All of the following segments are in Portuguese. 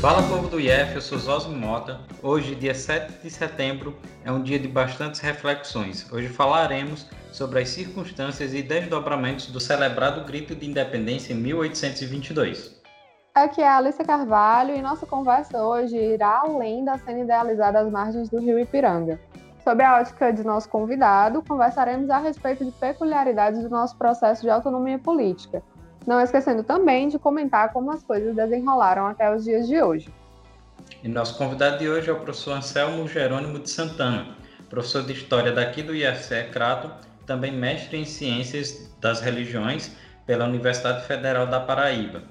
Fala povo do IEF, eu sou Zosmo Mota. Hoje, dia 7 de setembro, é um dia de bastantes reflexões. Hoje falaremos sobre as circunstâncias e desdobramentos do celebrado Grito de Independência em 1822. Aqui é a Alice Carvalho e nossa conversa hoje irá além da cena idealizada às margens do rio Ipiranga. Sob a ótica de nosso convidado, conversaremos a respeito de peculiaridades do nosso processo de autonomia política, não esquecendo também de comentar como as coisas desenrolaram até os dias de hoje. E nosso convidado de hoje é o professor Anselmo Jerônimo de Santana, professor de História daqui do IFCE Crato, também mestre em Ciências das Religiões pela Universidade Federal da Paraíba.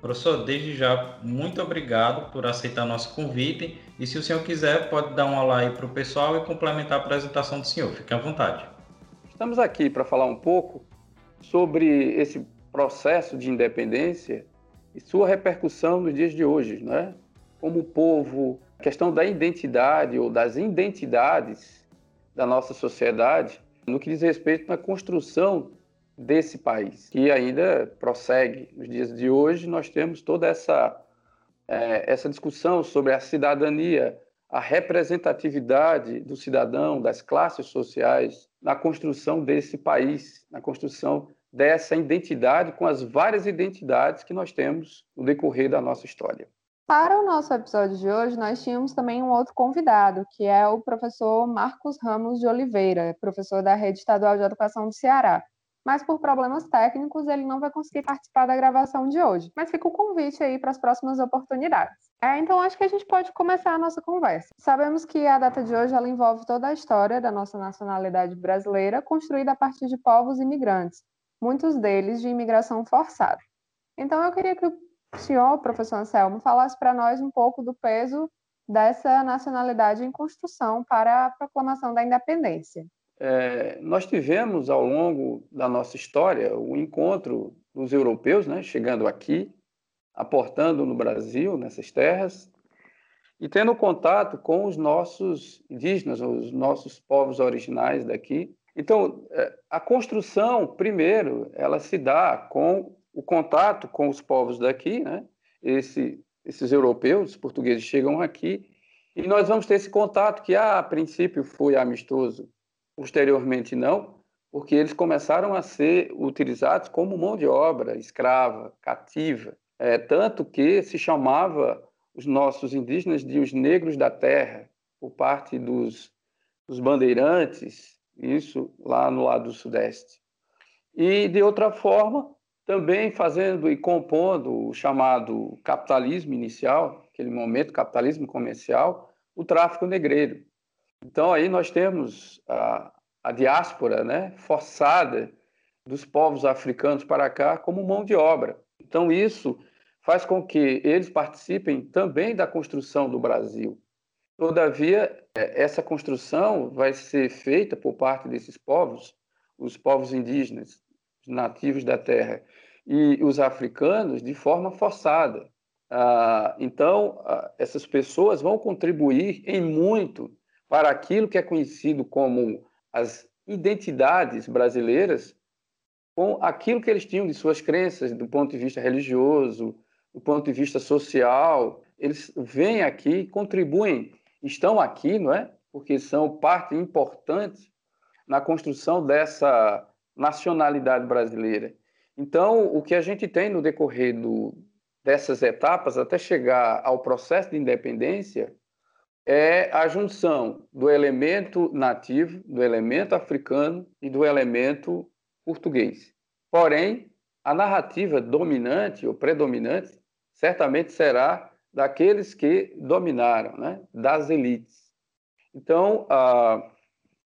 Professor, desde já, muito obrigado por aceitar nosso convite. E se o senhor quiser, pode dar um olá aí para o pessoal e complementar a apresentação do senhor. Fique à vontade. Estamos aqui para falar um pouco sobre esse processo de independência e sua repercussão nos dias de hoje, né? Como povo, a questão da identidade ou das identidades da nossa sociedade no que diz respeito à construção desse país, que ainda prossegue. Nos dias de hoje, nós temos toda essa, é, essa discussão sobre a cidadania, a representatividade do cidadão, das classes sociais, na construção desse país, na construção dessa identidade com as várias identidades que nós temos no decorrer da nossa história. Para o nosso episódio de hoje, nós tínhamos também um outro convidado, que é o professor Marcos Ramos de Oliveira, professor da Rede Estadual de Educação do Ceará mas por problemas técnicos ele não vai conseguir participar da gravação de hoje. Mas fica o convite aí para as próximas oportunidades. É, então acho que a gente pode começar a nossa conversa. Sabemos que a data de hoje ela envolve toda a história da nossa nacionalidade brasileira, construída a partir de povos imigrantes, muitos deles de imigração forçada. Então eu queria que o senhor, professor Anselmo, falasse para nós um pouco do peso dessa nacionalidade em construção para a proclamação da independência. É, nós tivemos ao longo da nossa história o encontro dos europeus, né, chegando aqui, aportando no Brasil, nessas terras, e tendo contato com os nossos indígenas, os nossos povos originais daqui. Então, é, a construção, primeiro, ela se dá com o contato com os povos daqui, né? Esse, esses europeus, os portugueses chegam aqui, e nós vamos ter esse contato que, a princípio, foi amistoso, Posteriormente, não, porque eles começaram a ser utilizados como mão de obra escrava, cativa. É, tanto que se chamava os nossos indígenas de os negros da terra, por parte dos, dos bandeirantes, isso lá no lado do Sudeste. E, de outra forma, também fazendo e compondo o chamado capitalismo inicial, aquele momento, capitalismo comercial, o tráfico negreiro. Então, aí nós temos a, a diáspora né, forçada dos povos africanos para cá como mão de obra. Então, isso faz com que eles participem também da construção do Brasil. Todavia, é, essa construção vai ser feita por parte desses povos, os povos indígenas, os nativos da terra, e os africanos, de forma forçada. Ah, então, ah, essas pessoas vão contribuir em muito para aquilo que é conhecido como as identidades brasileiras com aquilo que eles tinham de suas crenças, do ponto de vista religioso, do ponto de vista social. Eles vêm aqui, contribuem, estão aqui, não é? Porque são parte importante na construção dessa nacionalidade brasileira. Então, o que a gente tem no decorrer do, dessas etapas, até chegar ao processo de independência, é a junção do elemento nativo, do elemento africano e do elemento português. Porém, a narrativa dominante ou predominante certamente será daqueles que dominaram, né? das elites. Então, a,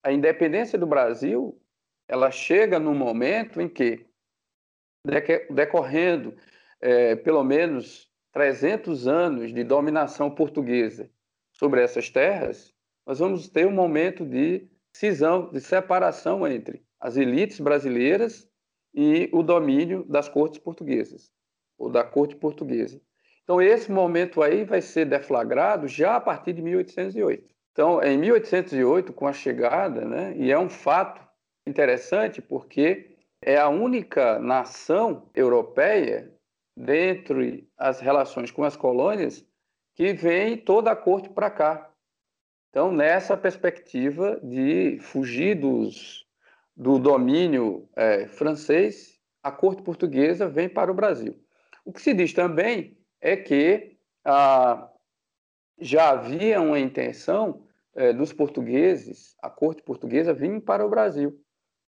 a independência do Brasil ela chega no momento em que, decorrendo é, pelo menos 300 anos de dominação portuguesa sobre essas terras, nós vamos ter um momento de cisão, de separação entre as elites brasileiras e o domínio das cortes portuguesas, ou da corte portuguesa. Então, esse momento aí vai ser deflagrado já a partir de 1808. Então, em 1808, com a chegada, né, e é um fato interessante porque é a única nação europeia, dentre as relações com as colônias, que vem toda a corte para cá. Então, nessa perspectiva de fugir dos, do domínio é, francês, a corte portuguesa vem para o Brasil. O que se diz também é que ah, já havia uma intenção é, dos portugueses, a corte portuguesa, vir para o Brasil.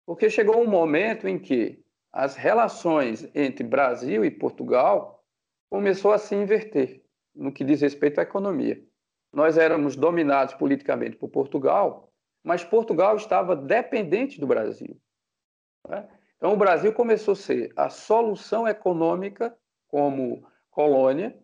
Porque chegou um momento em que as relações entre Brasil e Portugal começou a se inverter no que diz respeito à economia. Nós éramos dominados politicamente por Portugal, mas Portugal estava dependente do Brasil. Né? Então, o Brasil começou a ser a solução econômica como colônia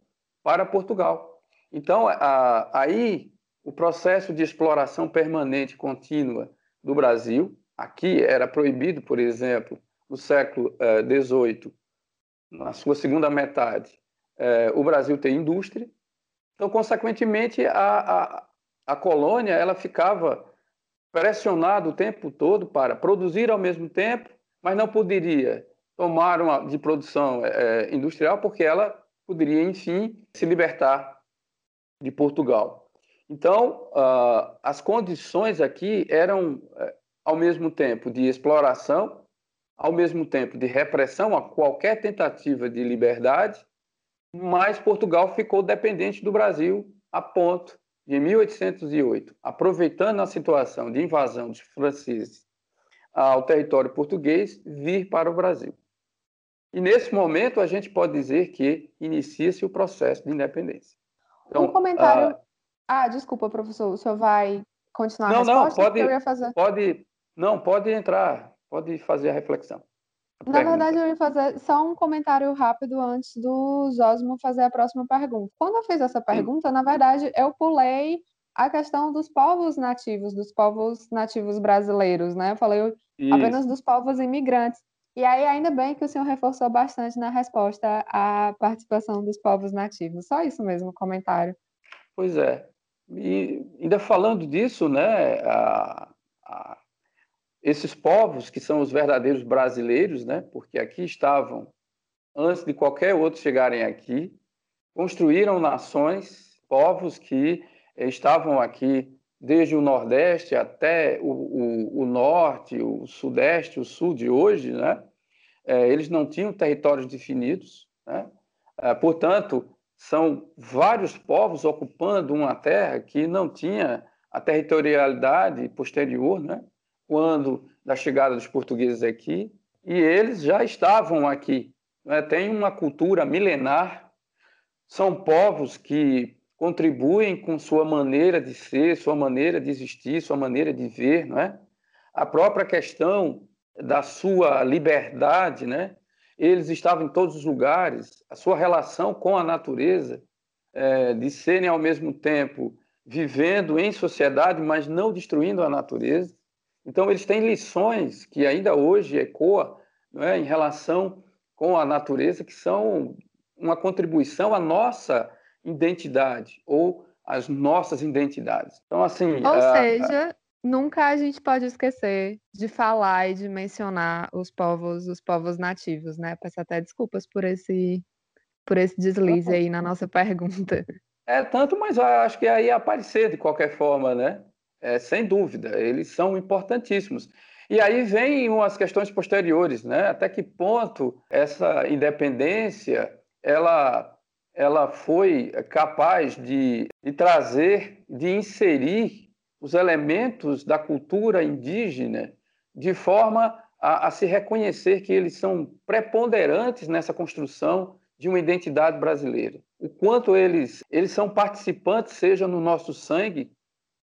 para Portugal. Então, a, aí, o processo de exploração permanente contínua do Brasil, aqui era proibido, por exemplo, no século XVIII, eh, na sua segunda metade, eh, o Brasil tem indústria, então, consequentemente, a, a, a colônia ela ficava pressionada o tempo todo para produzir ao mesmo tempo, mas não poderia tomar uma de produção é, industrial porque ela poderia, enfim, se libertar de Portugal. Então, uh, as condições aqui eram, uh, ao mesmo tempo, de exploração, ao mesmo tempo de repressão a qualquer tentativa de liberdade mas Portugal ficou dependente do Brasil a ponto de, em 1808, aproveitando a situação de invasão dos franceses ao território português, vir para o Brasil. E nesse momento a gente pode dizer que inicia-se o processo de independência. Então, um comentário. Ah, desculpa, professor, o senhor vai continuar não, a resposta? Não, pode, pode, não, pode entrar, pode fazer a reflexão. Na verdade, eu ia fazer só um comentário rápido antes do Zosmo fazer a próxima pergunta. Quando eu fiz essa pergunta, Sim. na verdade, eu pulei a questão dos povos nativos, dos povos nativos brasileiros, né? Eu falei Isso. apenas dos povos imigrantes. E aí, ainda bem que o senhor reforçou bastante na resposta à participação dos povos nativos. Só isso mesmo, comentário. Pois é. E ainda falando disso, né, a, a esses povos, que são os verdadeiros brasileiros, né, porque aqui estavam, antes de qualquer outro chegarem aqui, construíram nações, povos que estavam aqui desde o Nordeste até o, o, o Norte, o Sudeste, o Sul de hoje, né? É, eles não tinham territórios definidos, né? É, portanto, são vários povos ocupando uma terra que não tinha a territorialidade posterior, né? quando da chegada dos portugueses aqui, e eles já estavam aqui. Né? Tem uma cultura milenar, são povos que contribuem com sua maneira de ser, sua maneira de existir, sua maneira de ver, é? A própria questão da sua liberdade, né? Eles estavam em todos os lugares, a sua relação com a natureza, é, de serem ao mesmo tempo vivendo em sociedade, mas não destruindo a natureza. Então, eles têm lições que ainda hoje ecoam é, em relação com a natureza, que são uma contribuição à nossa identidade ou às nossas identidades. Então, assim. Ou a, seja. Nunca a gente pode esquecer de falar e de mencionar os povos, os povos nativos, né? Peço até desculpas por esse, por esse deslize aí na nossa pergunta. É tanto, mas eu acho que aí aparecer de qualquer forma, né? é, sem dúvida, eles são importantíssimos. E aí vem umas questões posteriores, né? Até que ponto essa independência ela, ela foi capaz de, de trazer, de inserir os elementos da cultura indígena de forma a, a se reconhecer que eles são preponderantes nessa construção de uma identidade brasileira. O quanto eles, eles são participantes, seja no nosso sangue,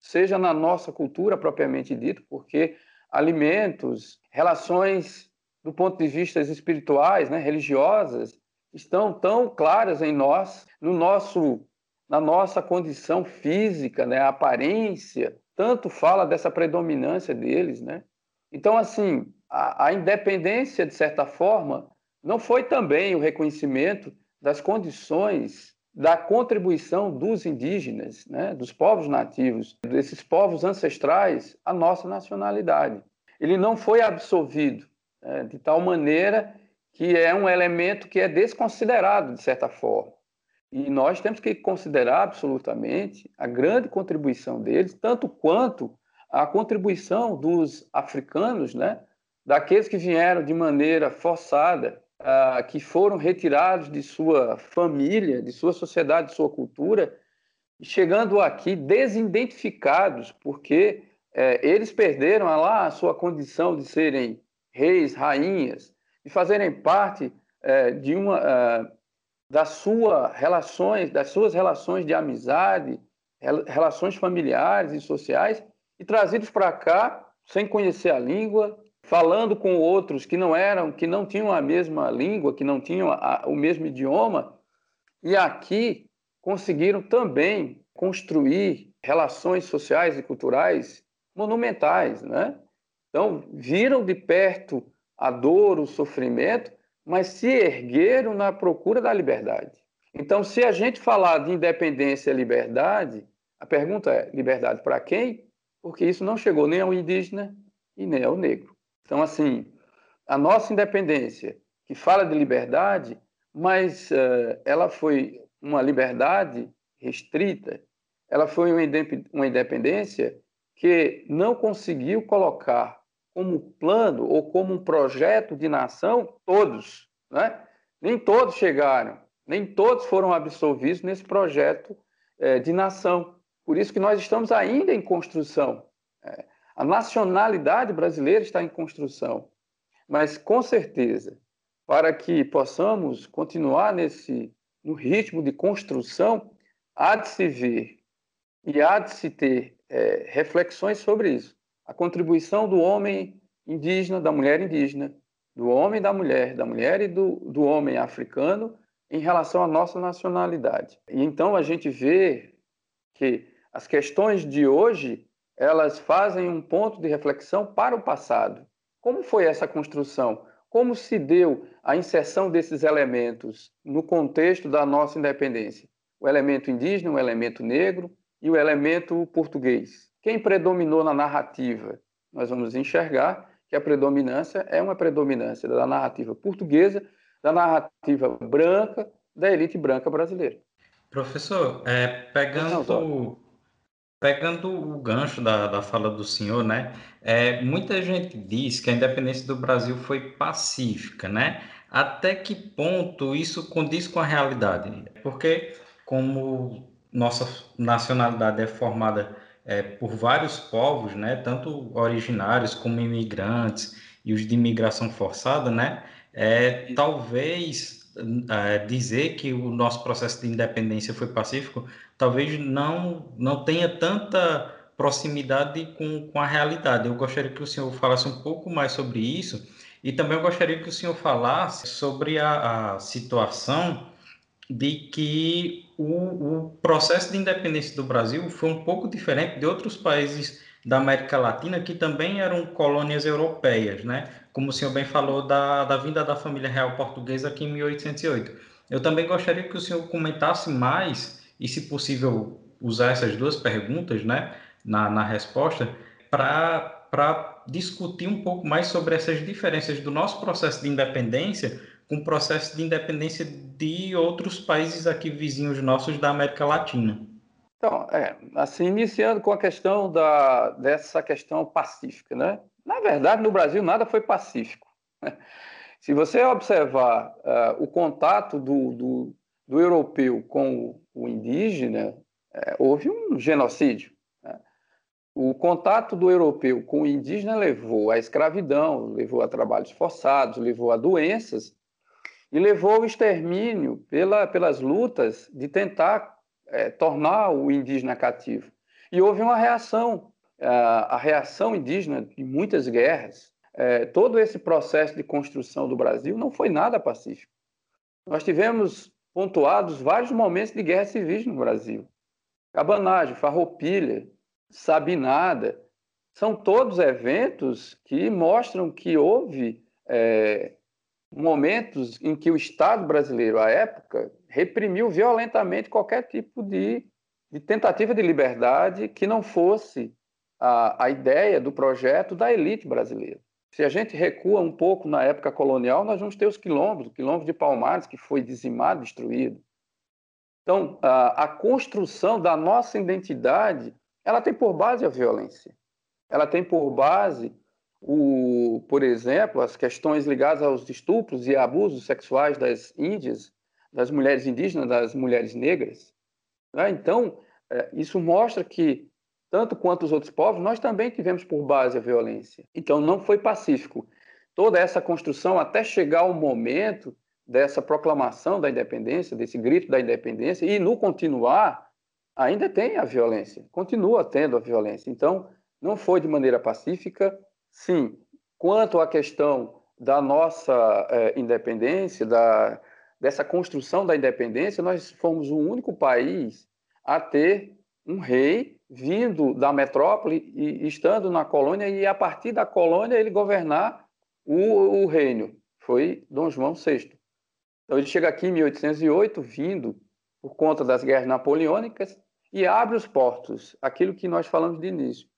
seja na nossa cultura propriamente dito, porque alimentos, relações do ponto de vista espirituais, né, religiosas, estão tão claras em nós, no nosso, na nossa condição física, né, a aparência, tanto fala dessa predominância deles, né? Então, assim, a, a independência, de certa forma, não foi também o reconhecimento das condições da contribuição dos indígenas, né, dos povos nativos, desses povos ancestrais, à nossa nacionalidade. Ele não foi absolvido né, de tal maneira que é um elemento que é desconsiderado, de certa forma. E nós temos que considerar absolutamente a grande contribuição deles, tanto quanto a contribuição dos africanos, né, daqueles que vieram de maneira forçada, uh, que foram retirados de sua família, de sua sociedade, de sua cultura, chegando aqui desidentificados, porque é, eles perderam lá a sua condição de serem reis, rainhas, de fazerem parte é, de uma é, das suas relações, das suas relações de amizade, relações familiares e sociais, e trazidos para cá sem conhecer a língua, falando com outros que não eram, que não tinham a mesma língua, que não tinham a, o mesmo idioma, e aqui conseguiram também construir relações sociais e culturais monumentais, né? Então, viram de perto a dor, o sofrimento, mas se ergueram na procura da liberdade. Então, se a gente falar de independência e liberdade, a pergunta é: liberdade para quem? Porque isso não chegou nem ao indígena e nem ao negro. Então, assim, a nossa independência, que fala de liberdade, mas uh, ela foi uma liberdade restrita, ela foi uma independência que não conseguiu colocar como plano ou como um projeto de nação todos, né? Nem todos chegaram, nem todos foram absolvidos nesse projeto é, de nação. Por isso que nós estamos ainda em construção. É, a nacionalidade brasileira está em construção. Mas, com certeza, para que possamos continuar nesse no ritmo de construção, há de se ver e há de se ter é, reflexões sobre isso. A contribuição do homem indígena, da mulher indígena, do homem e da mulher, da mulher e do, do homem africano em relação à nossa nacionalidade. E então a gente vê que as questões de hoje elas fazem um ponto de reflexão para o passado. Como foi essa construção? Como se deu a inserção desses elementos no contexto da nossa independência? O elemento indígena, o elemento negro, e o elemento português. Quem predominou na narrativa? Nós vamos enxergar que a predominância é uma predominância da narrativa portuguesa, da narrativa branca, da elite branca brasileira. Professor, é, pegando, pegando o gancho da, da fala do senhor, né? É, muita gente diz que a independência do Brasil foi pacífica, né? Até que ponto isso condiz com a realidade? Porque, como nossa nacionalidade é formada é, por vários povos, né, tanto originários como imigrantes e os de imigração forçada, né, é, talvez é, dizer que o nosso processo de independência foi pacífico, talvez não, não tenha tanta proximidade com, com a realidade. Eu gostaria que o senhor falasse um pouco mais sobre isso e também eu gostaria que o senhor falasse sobre a, a situação de que o, o, processo de independência do Brasil foi um pouco diferente de outros países da América Latina que também eram colônias europeias, né? Como o senhor bem falou da, da vinda da família real portuguesa aqui em 1808. Eu também gostaria que o senhor comentasse mais e, se possível, usar essas duas perguntas, né, na, na resposta, para discutir um pouco mais sobre essas diferenças do nosso processo de independência o processo de independência de outros países aqui vizinhos nossos da América Latina. Então, é, assim, iniciando com a questão da, dessa questão pacífica, né? Na verdade, no Brasil nada foi pacífico. Se você observar uh, o contato do, do, do, europeu com o, o indígena, é, houve um genocídio. Né? O contato do europeu com o indígena levou à escravidão, levou a trabalhos forçados, levou a doenças e levou ao extermínio pela, pelas lutas de tentar é, tornar o indígena cativo. E houve uma reação, a, a reação indígena de muitas guerras. É, todo esse processo de construção do Brasil não foi nada pacífico. Nós tivemos pontuados vários momentos de guerra civis no Brasil. Cabanagem, Farroupilha, Sabinada, são todos eventos que mostram que houve é, momentos em que o Estado brasileiro, à época, reprimiu violentamente qualquer tipo de, de tentativa de liberdade que não fosse a, a ideia do projeto da elite brasileira. Se a gente recua um pouco na época colonial, nós vamos ter os quilombos, o quilombo de Palmares, que foi dizimado, destruído. Então, a, a construção da nossa identidade, ela tem por base a violência. Ela tem por base o, por exemplo, as questões ligadas aos estupros e abusos sexuais das índias, das mulheres indígenas, das mulheres negras. Né? Então, é, isso mostra que, tanto quanto os outros povos, nós também tivemos por base a violência. Então, não foi pacífico. Toda essa construção, até chegar ao momento dessa proclamação da independência, desse grito da independência, e no continuar, ainda tem a violência, continua tendo a violência. Então, não foi de maneira pacífica, sim. Quanto à questão da nossa é, independência, da, dessa construção da independência, nós fomos o único país a ter um rei vindo da metrópole e estando na colônia e a partir da colônia ele governar o, o reino. Foi Dom João VI. Então ele chega aqui em 1808, vindo por conta das guerras napoleônicas e abre os portos, aquilo que nós falamos de início.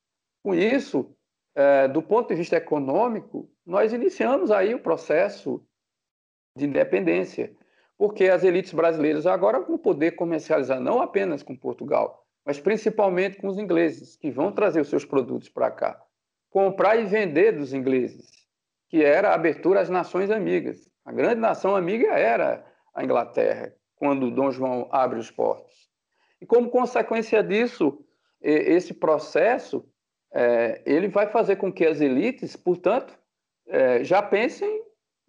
Com isso, é, do ponto de vista econômico, nós iniciamos aí o processo de independência porque as elites brasileiras agora vão poder comercializar não apenas com Portugal, mas principalmente com os ingleses, que vão trazer os seus produtos para cá. Comprar e vender dos ingleses, que era a abertura às nações amigas. A grande nação amiga era a Inglaterra, quando Dom João abre os portos. E como consequência disso, esse processo é, ele vai fazer com que as elites, portanto, é, já pensem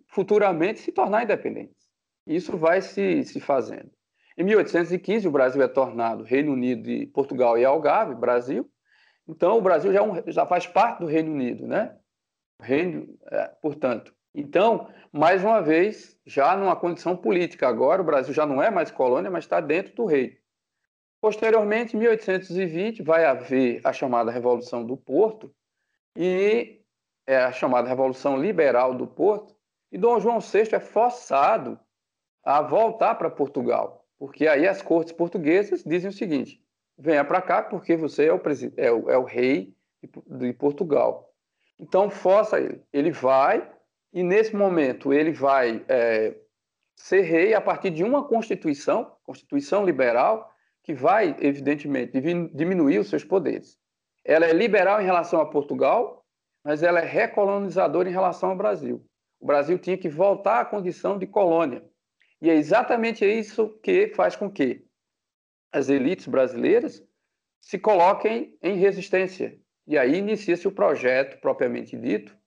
futuramente se tornar independentes. Isso vai se, se fazendo. Em 1815, o Brasil é tornado Reino Unido de Portugal e Algarve, Brasil. Então, o Brasil já, é um, já faz parte do Reino Unido, né? Reino, é, portanto. Então, mais uma vez, já numa condição política agora, o Brasil já não é mais colônia, mas está dentro do reino. Posteriormente, em 1820, vai haver a chamada Revolução do Porto, e é a chamada Revolução Liberal do Porto, e Dom João VI é forçado a voltar para Portugal, porque aí as cortes portuguesas dizem o seguinte: venha para cá porque você é o, é o, é o rei de Portugal. Então força ele. Ele vai e nesse momento ele vai é, ser rei a partir de uma constituição, constituição liberal, que vai evidentemente diminuir os seus poderes. Ela é liberal em relação a Portugal, mas ela é recolonizadora em relação ao Brasil. O Brasil tinha que voltar à condição de colônia. E é exatamente isso que faz com que as elites brasileiras se coloquem em resistência. E aí inicia-se o projeto propriamente dito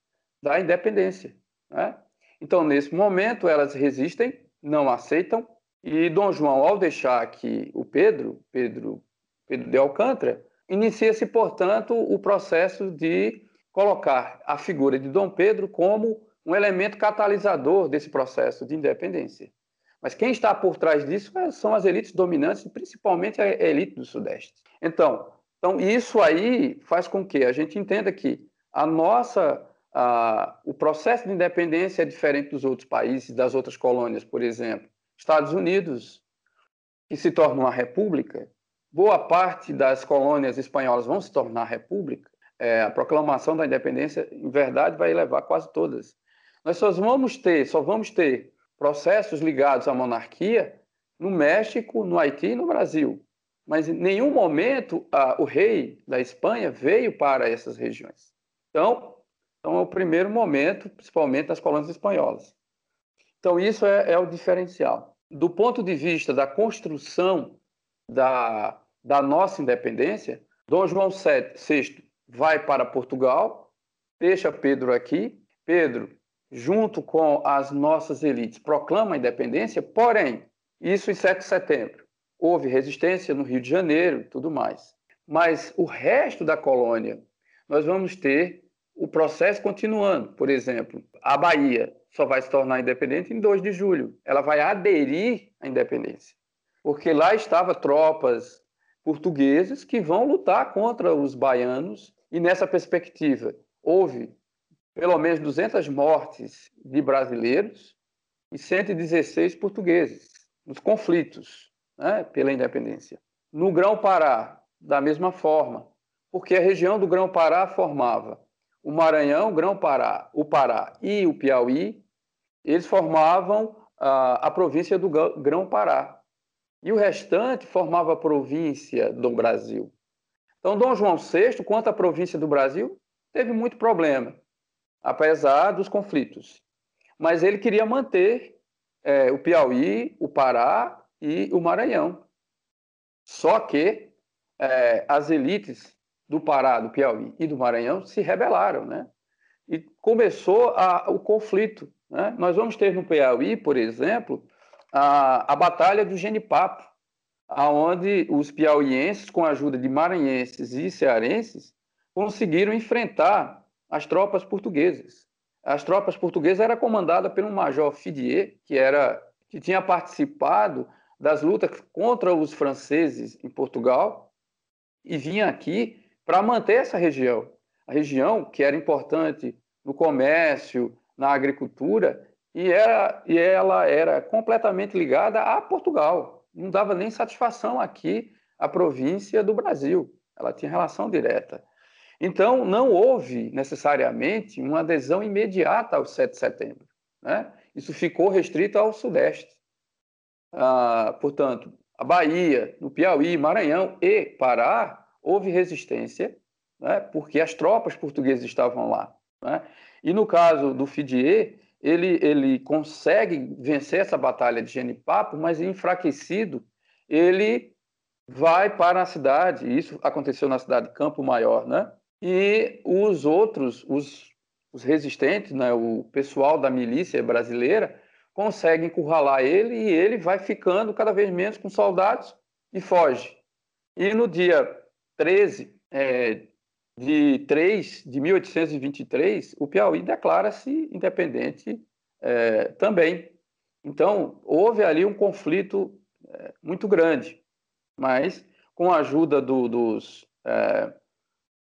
da independência. Né? Então, nesse momento, elas resistem, não aceitam, e Dom João, ao deixar aqui o Pedro, Pedro, Pedro de Alcântara, inicia-se, portanto, o processo de colocar a figura de Dom Pedro como um elemento catalisador desse processo de independência. Mas quem está por trás disso é, são as elites dominantes, principalmente a elite do Sudeste. Então, então isso aí faz com que a gente entenda que a nossa, a, o processo de independência é diferente dos outros países, das outras colônias, por exemplo. Estados Unidos, que se torna uma república, boa parte das colônias espanholas vão se tornar república. É, a proclamação da independência, em verdade, vai levar quase todas. Nós só vamos ter, só vamos ter processos ligados à monarquia no México, no Haiti e no Brasil. Mas em nenhum momento o rei da Espanha veio para essas regiões. Então, então é o primeiro momento, principalmente das colônias espanholas. Então, isso é, é o diferencial. Do ponto de vista da construção da, da nossa independência, Dom João VI vai para Portugal, deixa Pedro aqui. Pedro junto com as nossas elites, proclama a independência, porém, isso em 7 de setembro. Houve resistência no Rio de Janeiro e tudo mais. Mas o resto da colônia, nós vamos ter o processo continuando. Por exemplo, a Bahia só vai se tornar independente em 2 de julho. Ela vai aderir à independência. Porque lá estavam tropas portuguesas que vão lutar contra os baianos. E nessa perspectiva, houve pelo menos 200 mortes de brasileiros e 116 portugueses nos conflitos né, pela independência. No Grão-Pará, da mesma forma, porque a região do Grão-Pará formava o Maranhão, o Grão-Pará, o Pará e o Piauí, eles formavam a, a província do Grão-Pará. e o restante formava a província do Brasil. Então, Dom João VI, quanto à província do Brasil, teve muito problema, apesar dos conflitos. Mas ele queria manter é, o Piauí, o Pará e o Maranhão. Só que é, as elites do Pará, do Piauí e do Maranhão se rebelaram, né? E começou a, o conflito. Né? Nós vamos ter no Piauí, por exemplo, a, a Batalha do Genipapo, aonde os piauienses, com a ajuda de maranhenses e cearenses, conseguiram enfrentar as tropas portuguesas. As tropas portuguesas eram comandadas pelo major Fidier, que era que tinha participado das lutas contra os franceses em Portugal e vinha aqui para manter essa região. A região que era importante no comércio, na agricultura, e, era, e ela era completamente ligada a Portugal. Não dava nem satisfação aqui à província do Brasil. Ela tinha relação direta. Então, não houve necessariamente uma adesão imediata ao 7 de setembro. Né? Isso ficou restrito ao Sudeste. Ah, portanto, a Bahia, no Piauí, Maranhão e Pará, houve resistência, né? porque as tropas portuguesas estavam lá. Né? E no caso do Fidier, ele, ele consegue vencer essa batalha de Genipapo, mas enfraquecido, ele vai para a cidade, isso aconteceu na cidade de Campo Maior, né? E os outros, os, os resistentes, né, o pessoal da milícia brasileira, conseguem encurralar ele e ele vai ficando cada vez menos com soldados e foge. E no dia 13 é, de 3 de 1823, o Piauí declara-se independente é, também. Então, houve ali um conflito é, muito grande, mas com a ajuda do, dos é,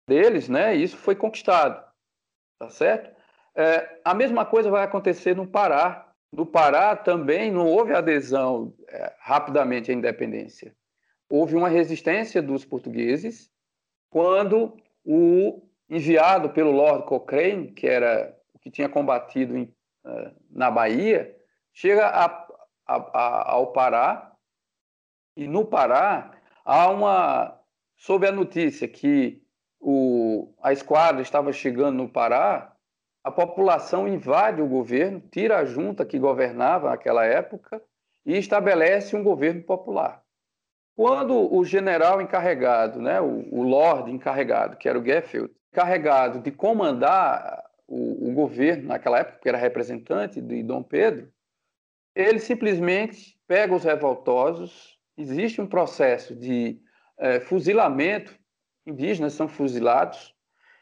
deles, né, isso foi conquistado, tá certo? É, a mesma coisa vai acontecer no Pará. No Pará também não houve adesão é, rapidamente à independência. Houve uma resistência dos portugueses quando o enviado pelo Lord Cochrane, que era o que tinha combatido em, uh, na Bahia, chega a, a, a, ao Pará e no Pará há uma sob a notícia que o, a esquadra estava chegando no Pará, a população invade o governo, tira a junta que governava naquela época e estabelece um governo popular. Quando o general encarregado, né, o, o lord encarregado, que era o Geffield, encarregado de comandar o, o, governo naquela época, que era representante de Dom Pedro, ele simplesmente pega os revoltosos, existe um processo de é, fuzilamento, indígenas são fuzilados,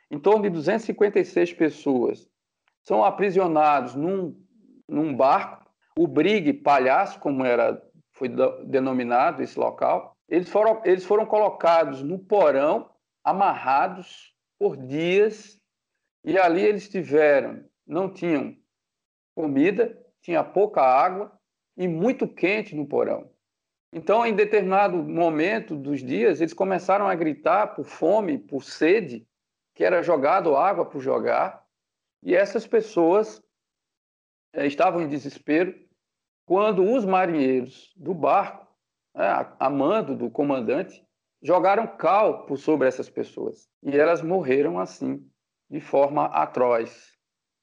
em torno de 256 pessoas são aprisionados num, num barco, o Brigue Palhaço, como era foi denominado esse local, eles foram, eles foram colocados no porão, amarrados por dias, e ali eles tiveram, não tinham comida, tinha pouca água e muito quente no porão. Então, em determinado momento dos dias, eles começaram a gritar por fome, por sede, que era jogado água por jogar, e essas pessoas eh, estavam em desespero quando os marinheiros do barco, né, a mando do comandante, jogaram cal por sobre essas pessoas. E elas morreram assim, de forma atroz.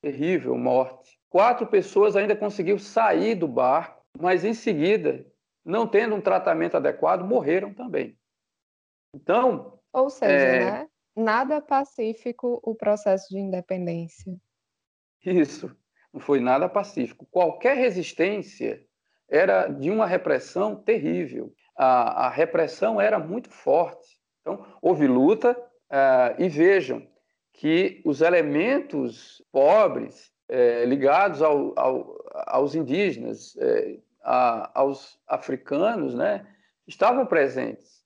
Terrível morte. Quatro pessoas ainda conseguiram sair do barco, mas em seguida, não tendo um tratamento adequado, morreram também. Então. Ou seja, é... né? nada pacífico o processo de independência. Isso não foi nada pacífico. Qualquer resistência era de uma repressão terrível. A, a repressão era muito forte. Então, houve luta, uh, e vejam que os elementos pobres eh, ligados ao, ao, aos indígenas, eh, a, aos africanos, né, estavam presentes.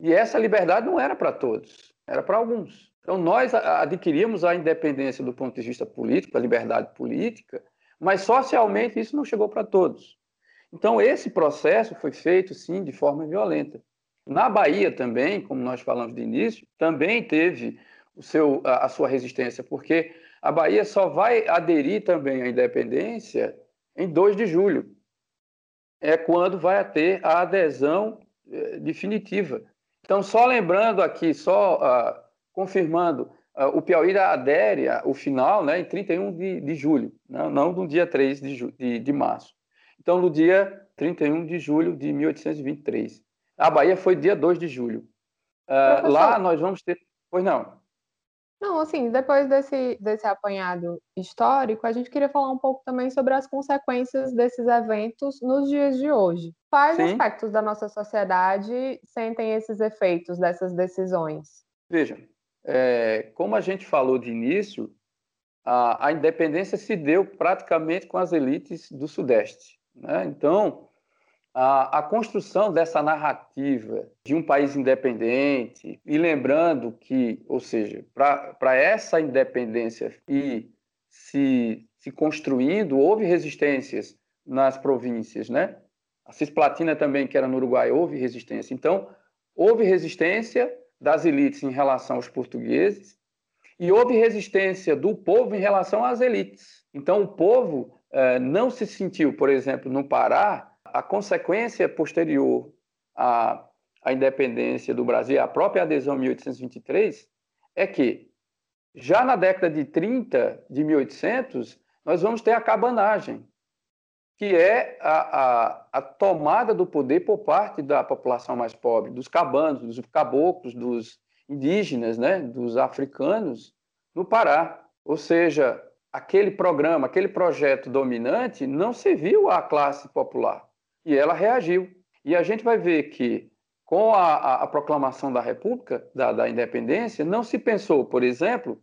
E essa liberdade não era para todos, era para alguns. Então, nós adquirimos a independência do ponto de vista político, a liberdade política, mas socialmente isso não chegou para todos. Então, esse processo foi feito, sim, de forma violenta. Na Bahia também, como nós falamos de início, também teve o seu, a, a sua resistência, porque a Bahia só vai aderir também à independência em 2 de julho. é quando vai ter a adesão eh, definitiva. Então, só lembrando aqui, só confirmando, uh, o Piauí adere o final né, em 31 de, de julho, né, não no dia 3 de, de, de março. Então, no dia 31 de julho de 1823. A Bahia foi dia 2 de julho. Uh, lá nós vamos ter. Pois não. Não, assim, depois desse, desse apanhado histórico, a gente queria falar um pouco também sobre as consequências desses eventos nos dias de hoje. Quais Sim. aspectos da nossa sociedade sentem esses efeitos dessas decisões? Veja, é, como a gente falou de início, a, a independência se deu praticamente com as elites do Sudeste. Né? Então, a, a, construção dessa narrativa de um país independente, e lembrando que, ou seja, para essa independência ir se, se construindo, houve resistências nas províncias, né? A Cisplatina também, que era no Uruguai, houve resistência. Então, houve resistência das elites em relação aos portugueses e houve resistência do povo em relação às elites. Então, o povo eh, não se sentiu, por exemplo, no Pará, a consequência posterior à, à independência do Brasil, a própria adesão em 1823, é que já na década de 30 de 1800, nós vamos ter a cabanagem, que é a, a, a, tomada do poder por parte da população mais pobre, dos cabanos, dos caboclos, dos indígenas, né, dos africanos no Pará. Ou seja, aquele programa, aquele projeto dominante não serviu à classe popular e ela reagiu. E a gente vai ver que, com a, a, proclamação da República, da, da independência, não se pensou, por exemplo,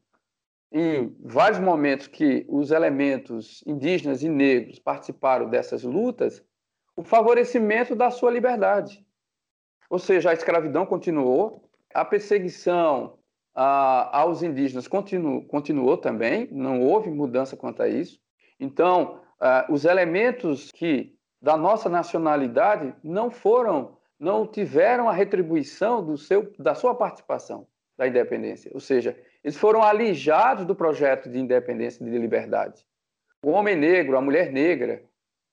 em vários momentos que os elementos indígenas e negros participaram dessas lutas, o favorecimento da sua liberdade. Ou seja, a escravidão continuou, a perseguição a, aos indígenas continuou, continuou também, não houve mudança quanto a isso. Então, a, os elementos que da nossa nacionalidade não foram, não tiveram a retribuição do seu, da sua participação da independência. Ou seja, eles foram alijados do projeto de independência e de liberdade. O homem negro, a mulher negra,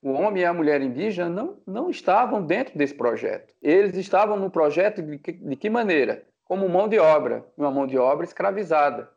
o homem e a mulher indígena não, não estavam dentro desse projeto. Eles estavam no projeto de que, de que maneira? Como mão de obra, uma mão de obra escravizada.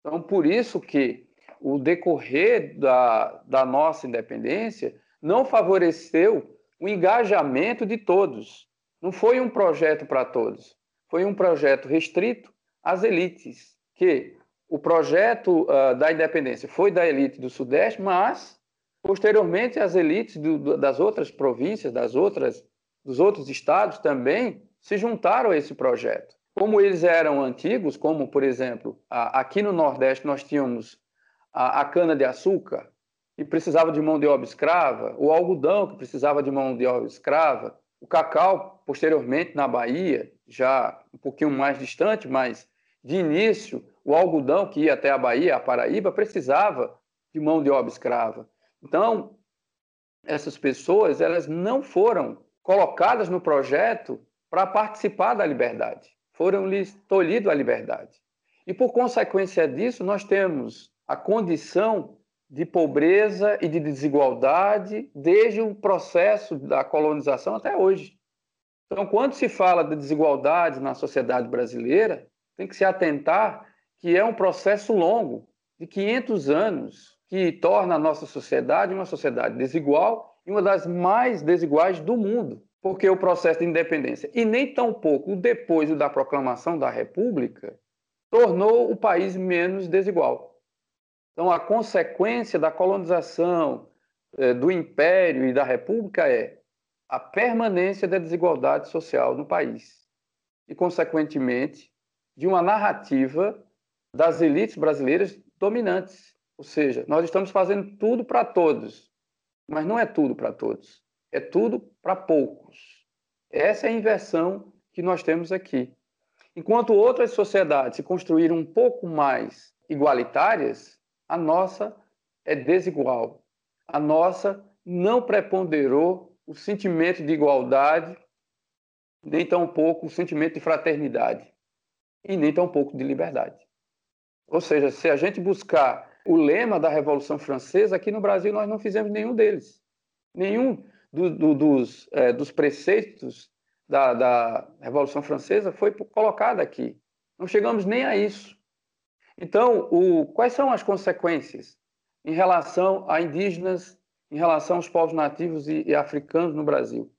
Então, por isso que o decorrer da, da nossa independência não favoreceu o engajamento de todos. Não foi um projeto para todos. Foi um projeto restrito às elites, que o projeto uh, da independência foi da elite do Sudeste, mas posteriormente as elites do, do, das outras províncias, das outras, dos outros estados também se juntaram a esse projeto. Como eles eram antigos, como por exemplo a, aqui no Nordeste nós tínhamos a, a cana de açúcar, que precisava de mão de obra escrava, o algodão, que precisava de mão de obra escrava, o cacau, posteriormente, na Bahia, já um pouquinho mais distante, mas de início, o algodão que ia até a Bahia, a Paraíba, precisava de mão de obra escrava. Então, essas pessoas elas não foram colocadas no projeto para participar da liberdade, foram lhes tolhido a liberdade. E por consequência disso, nós temos a condição de pobreza e de desigualdade desde o processo da colonização até hoje. Então, quando se fala de desigualdade na sociedade brasileira, tem que se atentar que é um processo longo, de 500 anos, que torna a nossa sociedade uma sociedade desigual e uma das mais desiguais do mundo, porque o processo de independência, e nem tão pouco depois da proclamação da República, tornou o país menos desigual. Então, a consequência da colonização, eh, do império e da república é a permanência da desigualdade social no país e, consequentemente, de uma narrativa das elites brasileiras dominantes. Ou seja, nós estamos fazendo tudo para todos, mas não é tudo para todos, é tudo para poucos. Essa é a inversão que nós temos aqui. Enquanto outras sociedades se construíram um pouco mais igualitárias, a nossa é desigual. A nossa não preponderou o sentimento de igualdade, nem tampouco o sentimento de fraternidade, e nem tampouco de liberdade. Ou seja, se a gente buscar o lema da Revolução Francesa, aqui no Brasil nós não fizemos nenhum deles. Nenhum do, do, dos, é, dos preceitos da, da Revolução Francesa foi colocada aqui. Não chegamos nem a isso. Então, o, quais são as consequências em relação a indígenas, em relação aos povos nativos e, e africanos no Brasil?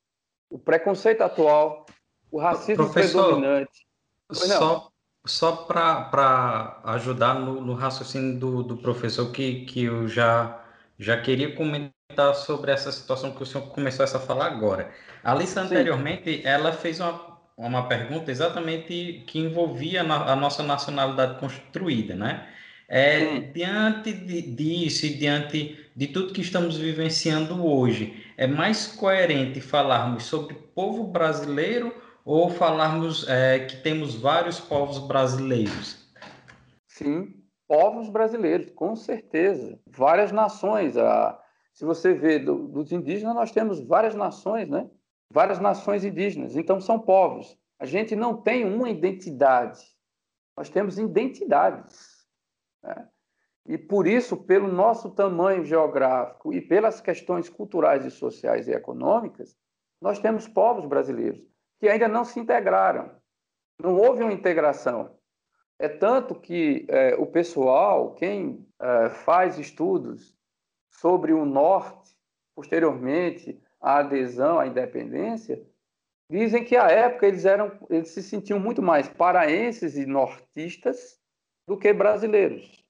O preconceito atual, o racismo Professor, predominante. Só, só para ajudar no, no, raciocínio do, do professor, que, que eu já, já queria comentar sobre essa situação que o senhor começou a falar agora. A Alissa, anteriormente, ela fez uma uma pergunta exatamente que envolvia a nossa nacionalidade construída, né? É, diante de, disso e diante de tudo que estamos vivenciando hoje, é mais coerente falarmos sobre povo brasileiro ou falarmos é, que temos vários povos brasileiros? Sim, povos brasileiros, com certeza. Várias nações. A, se você vê do, dos indígenas, nós temos várias nações, né? várias nações indígenas, então são povos. A gente não tem uma identidade, nós temos identidades. Né? E por isso, pelo nosso tamanho geográfico e pelas questões culturais e sociais e econômicas, nós temos povos brasileiros que ainda não se integraram. Não houve uma integração. É tanto que é, o pessoal, quem é, faz estudos sobre o norte, posteriormente, a adesão à independência, dizem que à época eles eram, eles se sentiam muito mais paraenses e nortistas do que brasileiros.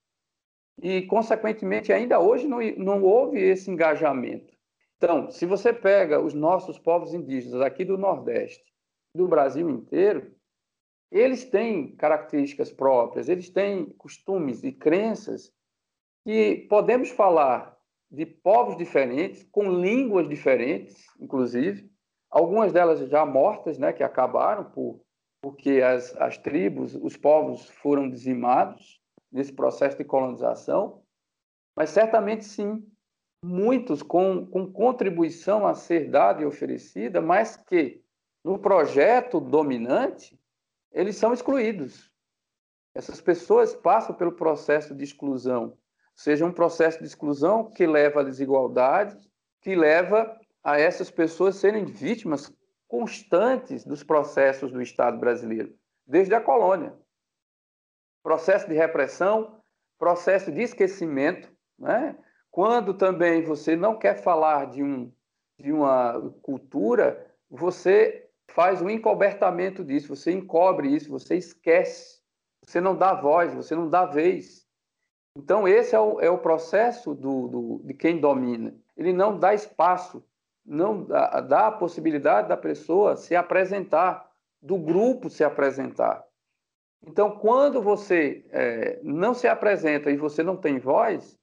E, consequentemente, ainda hoje não, não houve esse engajamento. Então, se você pega os nossos povos indígenas aqui do Nordeste, do Brasil inteiro, eles têm características próprias, eles têm costumes e crenças que podemos falar de povos diferentes, com línguas diferentes, inclusive, algumas delas já mortas, né, que acabaram por, porque as, as tribos, os povos foram dizimados nesse processo de colonização, mas certamente sim, muitos com, com contribuição a ser dada e oferecida, mas que no projeto dominante eles são excluídos. Essas pessoas passam pelo processo de exclusão seja um processo de exclusão que leva à desigualdade, que leva a essas pessoas serem vítimas constantes dos processos do Estado brasileiro, desde a colônia. Processo de repressão, processo de esquecimento, né? quando também você não quer falar de, um, de uma cultura, você faz um encobertamento disso, você encobre isso, você esquece, você não dá voz, você não dá vez. Então, esse é o, é o processo do, do, de quem domina. Ele não dá espaço, não dá, dá a possibilidade da pessoa se apresentar, do grupo se apresentar. Então, quando você é, não se apresenta e você não tem voz,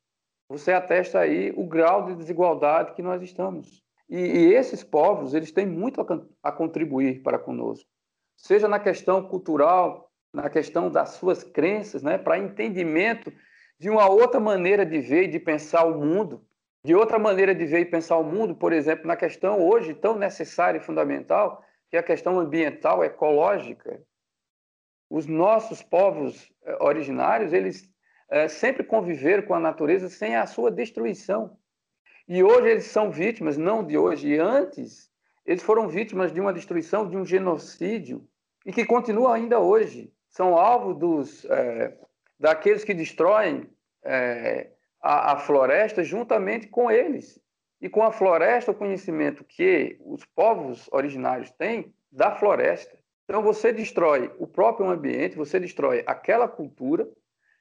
você atesta aí o grau de desigualdade que nós estamos. E, e esses povos, eles têm muito a, a contribuir para conosco, seja na questão cultural, na questão das suas crenças, né, para entendimento de uma outra maneira de ver e de pensar o mundo, de outra maneira de ver e pensar o mundo, por exemplo, na questão hoje tão necessária e fundamental, que é a questão ambiental, ecológica. Os nossos povos eh, originários, eles é, sempre conviveram com a natureza sem a sua destruição. E hoje eles são vítimas, não de hoje, e antes, eles foram vítimas de uma destruição, de um genocídio, e que continua ainda hoje. São alvo dos, é, daqueles que destroem é, a, a, floresta juntamente com eles. E com a floresta, o conhecimento que os povos originários têm da floresta. Então, você destrói o próprio ambiente, você destrói aquela cultura,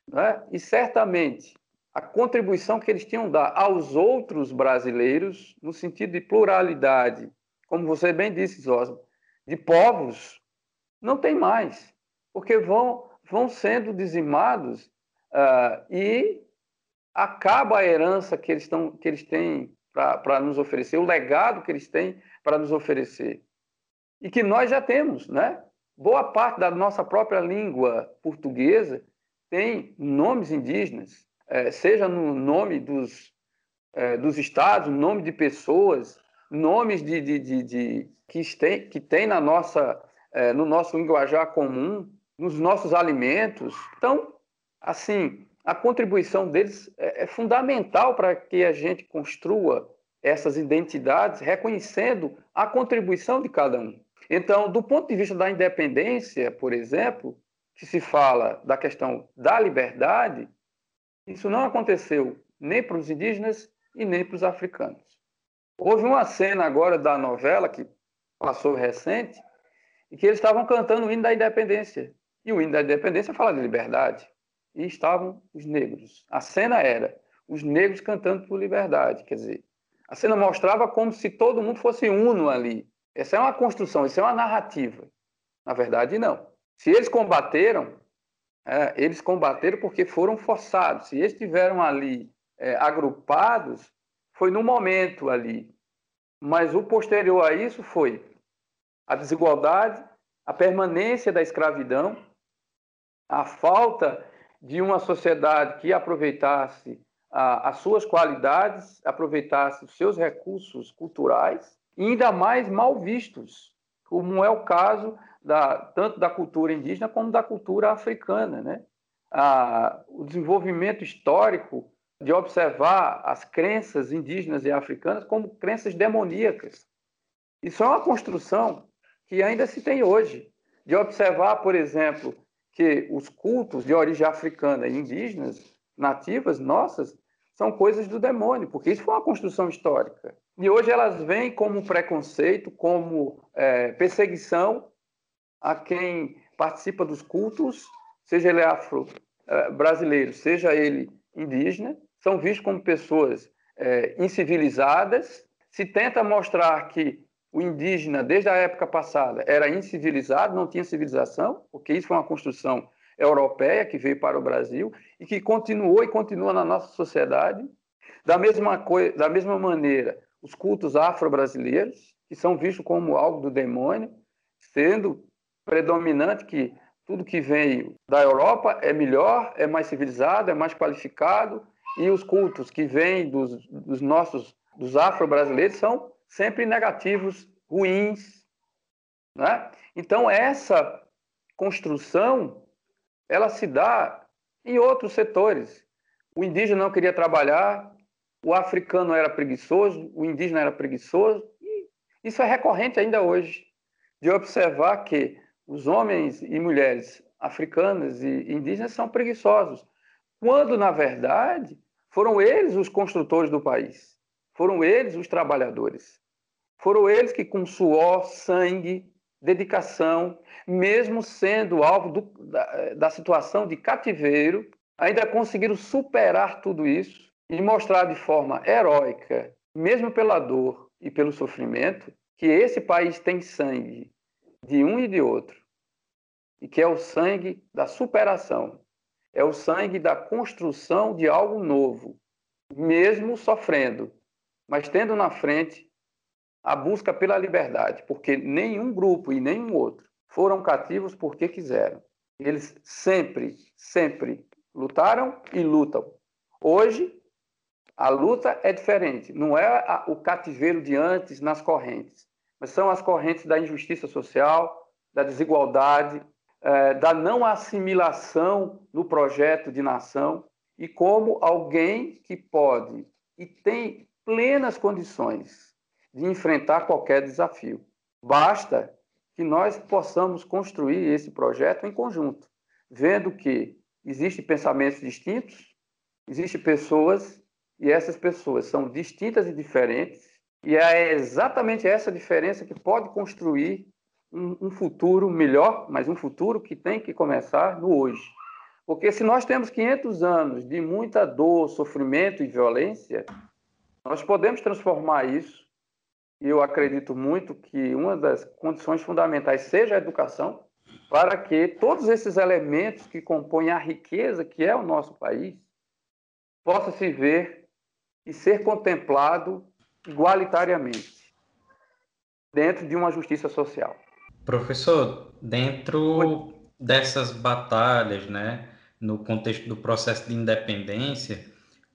né? e certamente a contribuição que eles tinham dar aos outros brasileiros, no sentido de pluralidade, como você bem disse, Zosma, de povos, não tem mais, porque vão vão sendo dizimados uh, e acaba a herança que eles, tão, que eles têm para nos oferecer, o legado que eles têm para nos oferecer. E que nós já temos, né? Boa parte da nossa própria língua portuguesa tem nomes indígenas, seja no nome dos, é, dos estados, nome de pessoas, nomes de, de, de, de que, tem, que tem na nossa, é, no nosso linguajar comum, nos nossos alimentos. Então, assim, a contribuição deles é, é fundamental para que a gente construa essas identidades, reconhecendo a contribuição de cada um. Então, do ponto de vista da independência, por exemplo, que se fala da questão da liberdade, isso não aconteceu nem para os indígenas e nem para os africanos. Houve uma cena agora da novela que passou recente, e que eles estavam cantando o hino da independência. E o hino da independência fala de liberdade. E estavam os negros. A cena era os negros cantando por liberdade. Quer dizer, a cena mostrava como se todo mundo fosse uno ali. Essa é uma construção, isso é uma narrativa. Na verdade, não. Se eles combateram, é, eles combateram porque foram forçados. Se eles estiveram ali é, agrupados, foi no momento ali. Mas o posterior a isso foi a desigualdade, a permanência da escravidão, a falta de uma sociedade que aproveitasse a, as suas qualidades, aproveitasse os seus recursos culturais, ainda mais mal vistos, como é o caso da, tanto da cultura indígena como da cultura africana. Né? A, o desenvolvimento histórico de observar as crenças indígenas e africanas como crenças demoníacas. Isso é uma construção que ainda se tem hoje, de observar, por exemplo, que os cultos de origem africana e indígenas, nativas nossas, são coisas do demônio, porque isso foi uma construção histórica. E hoje elas vêm como preconceito, como é, perseguição a quem participa dos cultos, seja ele afro-brasileiro, é, seja ele indígena, são vistos como pessoas é, incivilizadas. Se tenta mostrar que o indígena, desde a época passada, era incivilizado, não tinha civilização, porque isso foi uma construção europeia que veio para o Brasil e que continuou e continua na nossa sociedade. Da mesma, coisa, da mesma maneira, os cultos afro-brasileiros, que são vistos como algo do demônio, sendo predominante que tudo que vem da Europa é melhor, é mais civilizado, é mais qualificado, e os cultos que vêm dos, dos nossos, dos afro-brasileiros são sempre negativos, ruins. Né? Então, essa construção, ela se dá em outros setores. O indígena não queria trabalhar, o africano era preguiçoso, o indígena era preguiçoso. E isso é recorrente ainda hoje, de observar que os homens e mulheres africanas e indígenas são preguiçosos, quando, na verdade, foram eles os construtores do país, foram eles os trabalhadores. Foram eles que, com suor, sangue, dedicação, mesmo sendo alvo do, da, da situação de cativeiro, ainda conseguiram superar tudo isso e mostrar de forma heróica, mesmo pela dor e pelo sofrimento, que esse país tem sangue de um e de outro, e que é o sangue da superação, é o sangue da construção de algo novo, mesmo sofrendo, mas tendo na frente a busca pela liberdade, porque nenhum grupo e nenhum outro foram cativos porque quiseram. Eles sempre, sempre lutaram e lutam. Hoje, a luta é diferente. Não é a, o cativeiro de antes nas correntes, mas são as correntes da injustiça social, da desigualdade, é, da não assimilação no projeto de nação e como alguém que pode e tem plenas condições de enfrentar qualquer desafio. Basta que nós possamos construir esse projeto em conjunto, vendo que existem pensamentos distintos, existem pessoas e essas pessoas são distintas e diferentes, e é exatamente essa diferença que pode construir um, um futuro melhor, mas um futuro que tem que começar no hoje. Porque se nós temos 500 anos de muita dor, sofrimento e violência, nós podemos transformar isso e eu acredito muito que uma das condições fundamentais seja a educação, para que todos esses elementos que compõem a riqueza que é o nosso país possa se ver e ser contemplado igualitariamente dentro de uma justiça social. Professor, dentro dessas batalhas, né, no contexto do processo de independência,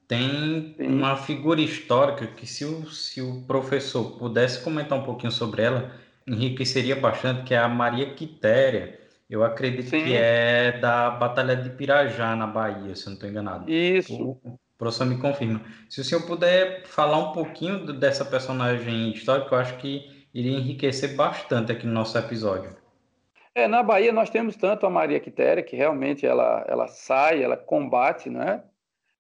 tem Sim. uma figura histórica que, se o, se o professor pudesse comentar um pouquinho sobre ela, enriqueceria bastante, que é a Maria Quitéria. Eu acredito Sim. que é da Batalha de Pirajá, na Bahia, se eu não estou enganado. Isso. O, professor me confirma. Se o senhor puder falar um pouquinho dessa personagem histórica, eu acho que iria enriquecer bastante aqui no nosso episódio. É, na Bahia nós temos tanto a Maria Quitéria, que realmente ela, ela sai, ela combate, né?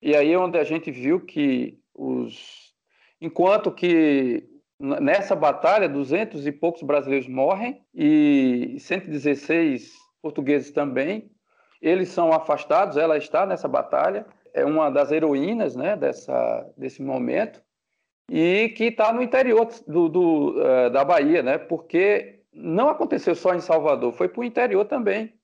E aí é onde a gente viu que os... Enquanto que nessa batalha, duzentos e poucos brasileiros morrem e 116 portugueses também, eles são afastados, ela está nessa batalha, é uma das heroínas né, dessa, desse momento, e que está no interior do, do, uh, da Bahia, né, porque não aconteceu só em Salvador, foi para o interior também,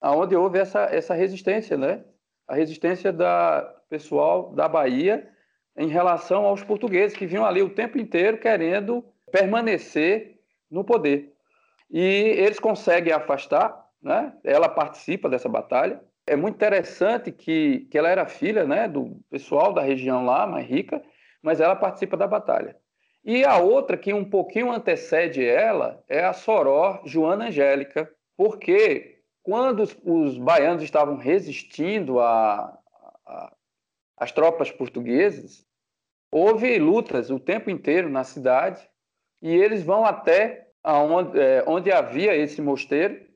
aonde houve essa, essa resistência, né, a resistência da pessoal da Bahia em relação aos portugueses que vinham ali o tempo inteiro querendo permanecer no poder. E eles conseguem afastar, né? ela participa dessa batalha, é muito interessante que, que ela era filha né, do pessoal da região lá, mais rica, mas ela participa da batalha. E a outra que um pouquinho antecede ela é a Soró Joana Angélica, porque quando os, os baianos estavam resistindo às tropas portuguesas, houve lutas o tempo inteiro na cidade e eles vão até aonde, é, onde havia esse mosteiro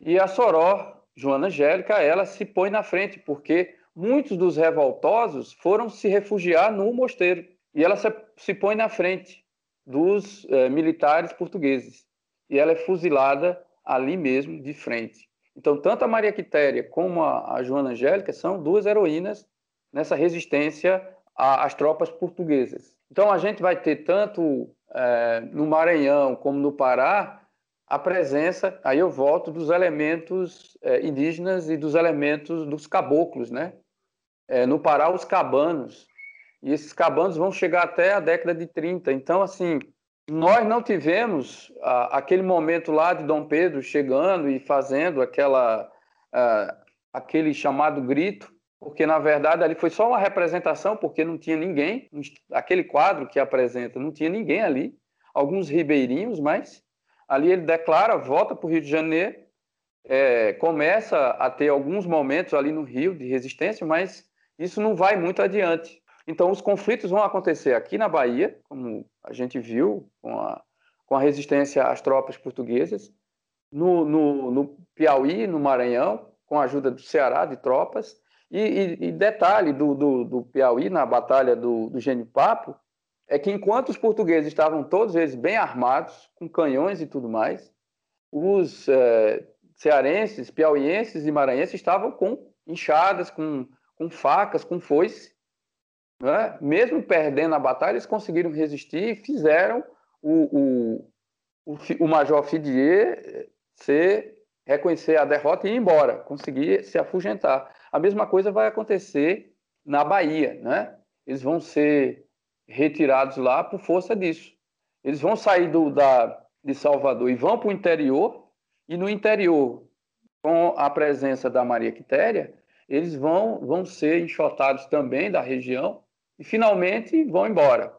e a Soró Joana Angélica, ela se põe na frente, porque muitos dos revoltosos foram se refugiar no mosteiro. E ela se, se põe na frente dos eh, militares portugueses. E ela é fuzilada ali mesmo, de frente. Então, tanto a Maria Quitéria como a, a Joana Angélica são duas heroínas nessa resistência às tropas portuguesas. Então, a gente vai ter tanto eh, no Maranhão como no Pará a presença, aí eu volto, dos elementos é, indígenas e dos elementos dos caboclos, né? É, no Pará, os cabanos. E esses cabanos vão chegar até a década de 30. Então, assim, nós não tivemos a, aquele momento lá de Dom Pedro chegando e fazendo aquela, a, aquele chamado grito, porque, na verdade, ali foi só uma representação, porque não tinha ninguém. Aquele quadro que apresenta, não tinha ninguém ali. Alguns ribeirinhos, mas Ali ele declara, volta para o Rio de Janeiro, é, começa a ter alguns momentos ali no Rio de resistência, mas isso não vai muito adiante. Então, os conflitos vão acontecer aqui na Bahia, como a gente viu com a, com a resistência às tropas portuguesas, no, no, no Piauí, no Maranhão, com a ajuda do Ceará, de tropas. E, e, e detalhe do, do, do, Piauí, na Batalha do, do Genipapo, é que enquanto os portugueses estavam todos eles bem armados, com canhões e tudo mais, os é, cearenses, piauienses e maranhenses estavam com enxadas, com, com facas, com foice. Né? Mesmo perdendo a batalha, eles conseguiram resistir e fizeram o, o, o, o Major Fidier eh, se reconhecer a derrota e ir embora, conseguir se afugentar. A mesma coisa vai acontecer na Bahia. Né? Eles vão ser retirados lá por força disso. Eles vão sair do, da, de Salvador e vão para o interior, e no interior, com a presença da Maria Quitéria, eles vão, vão ser enxotados também da região e finalmente vão embora.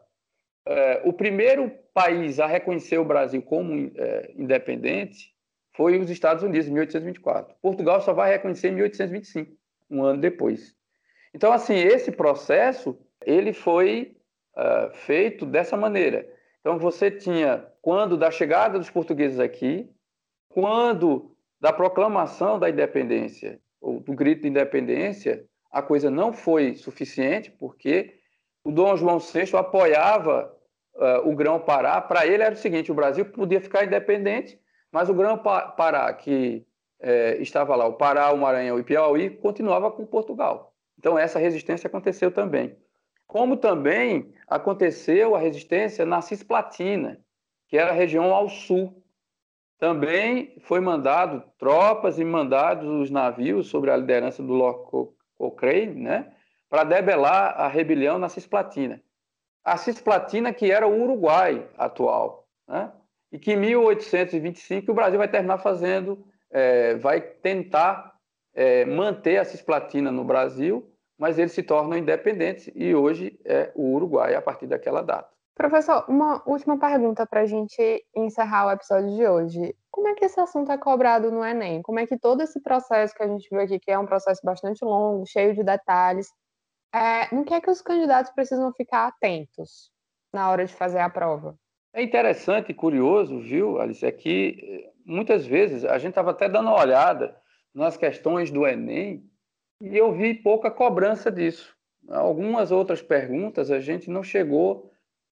É, o primeiro país a reconhecer o Brasil como é, independente foi os Estados Unidos, em 1824. Portugal só vai reconhecer em 1825, um ano depois. Então, assim, esse processo ele foi uh, feito dessa maneira. Então, você tinha, quando da chegada dos portugueses aqui, quando da proclamação da independência, do grito de independência, a coisa não foi suficiente, porque o Dom João VI apoiava uh, o Grão-Pará. Para ele era o seguinte: o Brasil podia ficar independente, mas o Grão-Pará, que eh, estava lá, o Pará, o Maranhão e Piauí, continuava com Portugal. Então, essa resistência aconteceu também como também aconteceu a resistência na Cisplatina, que era a região ao sul. Também foi mandado tropas e mandados os navios sob a liderança do Lord Cochrane, né, para debelar a rebelião na Cisplatina. A Cisplatina que era o Uruguai atual, né, e que em 1825 o Brasil vai terminar fazendo, é, vai tentar é, manter a Cisplatina no Brasil mas eles se tornam independentes e hoje é o Uruguai a partir daquela data. Professor, uma última pergunta para a gente encerrar o episódio de hoje. Como é que esse assunto é cobrado no Enem? Como é que todo esse processo que a gente viu aqui, que é um processo bastante longo, cheio de detalhes, É, no que é que os candidatos precisam ficar atentos na hora de fazer a prova? É interessante e curioso, viu, Alice, é que eh, muitas vezes a gente estava até dando uma olhada nas questões do Enem e eu vi pouca cobrança disso. Algumas outras perguntas a gente não chegou.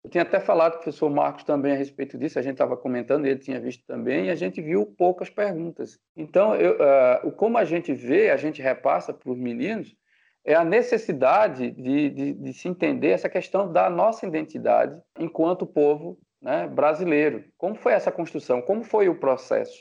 Eu tinha até falado com o professor Marcos também a respeito disso, a gente estava comentando, ele tinha visto também, e a gente viu poucas perguntas. Então, eu, uh, como a gente vê, a gente repassa para os meninos, é a necessidade de, de, de, se entender essa questão da nossa identidade enquanto povo né, brasileiro. Como foi essa construção? Como foi o processo?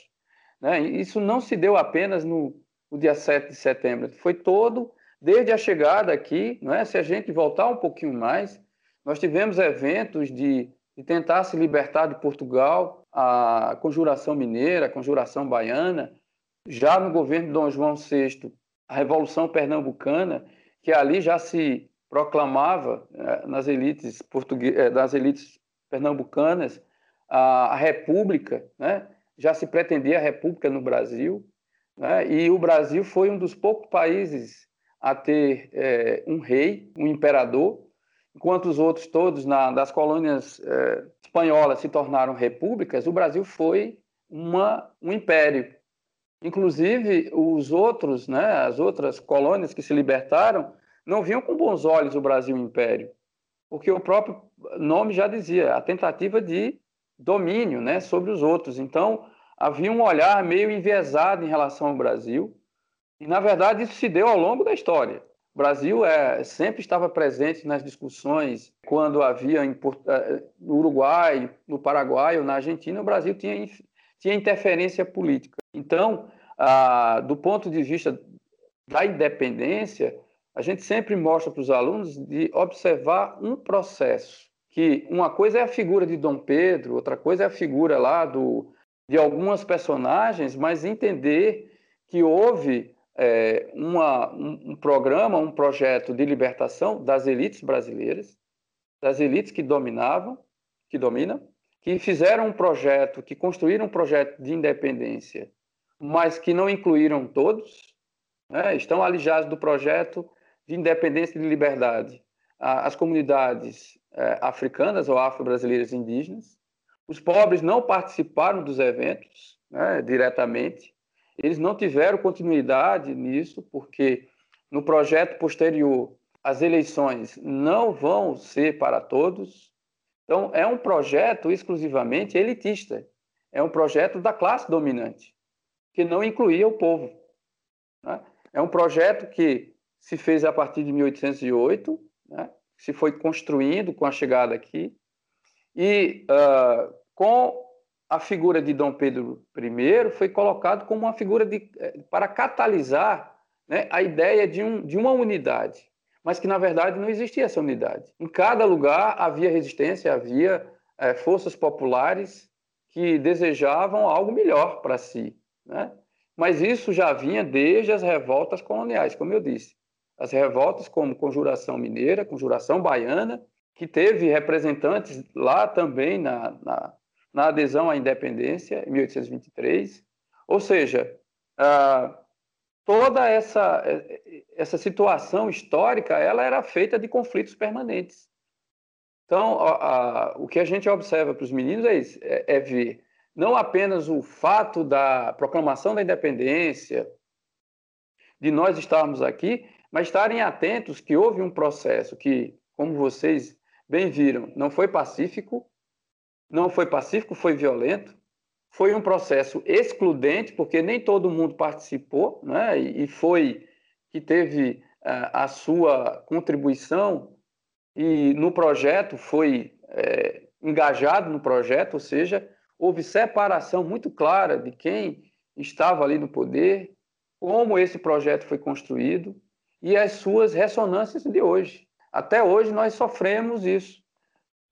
Né? Isso não se deu apenas no, no, dia 7 de setembro, foi todo, desde a chegada aqui, né? se a gente voltar um pouquinho mais, nós tivemos eventos de, de tentar se libertar de Portugal, a Conjuração Mineira, a Conjuração Baiana, já no governo de Dom João VI, a Revolução Pernambucana, que ali já se proclamava eh, nas elites portuguesas, eh, elites pernambucanas a, a República, né? já se pretendia a República no Brasil, né? e o Brasil foi um dos poucos países a ter é, um rei, um imperador, enquanto os outros todos na, das colônias é, espanholas se tornaram repúblicas, o Brasil foi uma, um império. Inclusive, os outros, né, as outras colônias que se libertaram, não viam com bons olhos o Brasil Império, porque o próprio nome já dizia, a tentativa de domínio né, sobre os outros. Então, havia um olhar meio enviesado em relação ao Brasil, e, na verdade, isso se deu ao longo da história. Brasil é, sempre estava presente nas discussões quando havia eh, no Uruguai, no Paraguai ou na Argentina, o Brasil tinha, tinha interferência política. Então, ah, do ponto de vista da independência, a gente sempre mostra para os alunos de observar um processo, que uma coisa é a figura de Dom Pedro, outra coisa é a figura lá do, de algumas personagens, mas entender que houve é, uma, um, um programa, um projeto de libertação das elites brasileiras, das elites que dominavam, que dominam, que fizeram um projeto, que construíram um projeto de independência mas que não incluíram todos, né? estão alijados do projeto de independência e de liberdade as comunidades é, africanas ou afro-brasileiras indígenas. Os pobres não participaram dos eventos né, diretamente, eles não tiveram continuidade nisso, porque no projeto posterior as eleições não vão ser para todos. Então, é um projeto exclusivamente elitista, é um projeto da classe dominante que não incluía o povo. Né? É um projeto que se fez a partir de 1808, né? se foi construindo com a chegada aqui, e uh, com a figura de Dom Pedro I foi colocado como uma figura de, eh, para catalisar né, a ideia de, um, de uma unidade, mas que na verdade não existia essa unidade. Em cada lugar havia resistência, havia é, forças populares que desejavam algo melhor para si. Né? Mas isso já vinha desde as revoltas coloniais, como eu disse. As revoltas como Conjuração Mineira, Conjuração Baiana, que teve representantes lá também na, na, na adesão à independência, em 1823. Ou seja, ah, toda essa, essa situação histórica ela era feita de conflitos permanentes. Então, a, a, o que a gente observa para os meninos é, isso, é, é ver não apenas o fato da proclamação da independência, de nós estarmos aqui, mas estarem atentos que houve um processo que, como vocês bem viram, não foi pacífico, não foi pacífico, foi violento, foi um processo excludente, porque nem todo mundo participou, né? e foi que teve a sua contribuição e no projeto foi é, engajado no projeto, ou seja, houve separação muito clara de quem estava ali no poder, como esse projeto foi construído e as suas ressonâncias de hoje. Até hoje nós sofremos isso.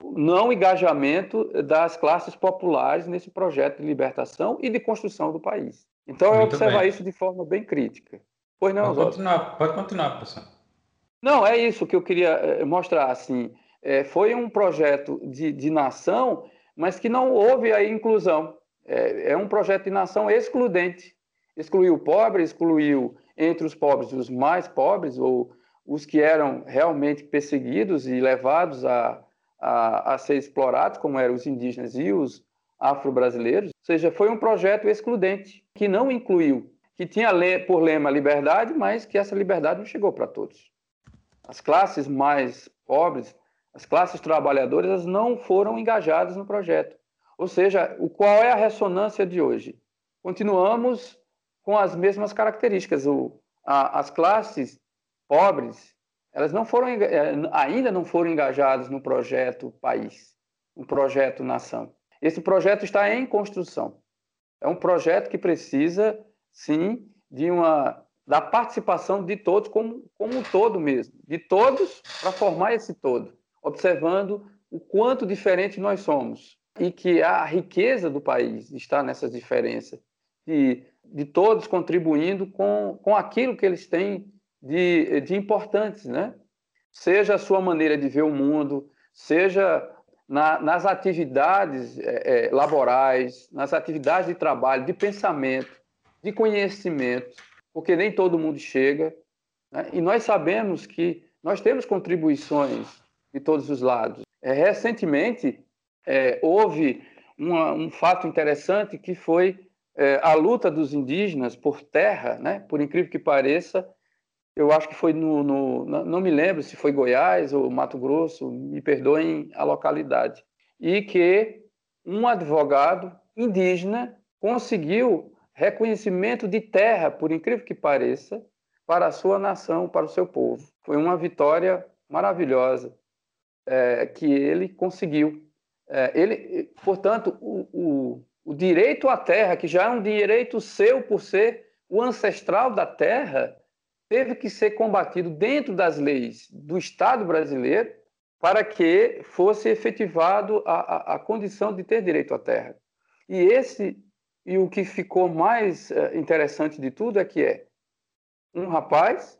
Não engajamento das classes populares nesse projeto de libertação e de construção do país. Então, eu observo isso de forma bem crítica. Pois não, pode continuar, pode continuar, professor. Não, é isso que eu queria eh, mostrar. Assim, é, foi um projeto de, de nação mas que não houve a inclusão. É, é um projeto de nação excludente. Excluiu o pobre, excluiu entre os pobres os mais pobres, ou os que eram realmente perseguidos e levados a, a, a ser explorados, como eram os indígenas e os afro-brasileiros. Ou seja, foi um projeto excludente, que não incluiu, que tinha por lema liberdade, mas que essa liberdade não chegou para todos. As classes mais pobres, as classes trabalhadoras, não foram engajadas no projeto. Ou seja, o, qual é a ressonância de hoje? Continuamos com as mesmas características. O, a, as classes pobres, elas não foram, eh, ainda não foram engajadas no projeto país, no projeto nação. Esse projeto está em construção. É um projeto que precisa, sim, de uma da participação de todos como, como um todo mesmo, de todos para formar esse todo, observando o quanto diferente nós somos e que a riqueza do país está nessas diferenças, de, de todos contribuindo com, com aquilo que eles têm de, de importantes, né? Seja a sua maneira de ver o mundo, seja na, nas atividades é, é, laborais, nas atividades de trabalho, de pensamento, de conhecimento, porque nem todo mundo chega. Né? E nós sabemos que nós temos contribuições de todos os lados. É, recentemente, é, houve uma, um fato interessante que foi é, a luta dos indígenas por terra, né? por incrível que pareça, eu acho que foi no, no, não me lembro se foi Goiás ou Mato Grosso, me perdoem a localidade, e que um advogado indígena conseguiu reconhecimento de terra, por incrível que pareça, para a sua nação, para o seu povo. Foi uma vitória maravilhosa é, que ele conseguiu. É, ele, portanto, o, o, o direito à terra, que já é um direito seu por ser o ancestral da terra, teve que ser combatido dentro das leis do Estado brasileiro para que fosse efetivado a, a, a condição de ter direito à terra. E esse e o que ficou mais uh, interessante de tudo é que é um rapaz,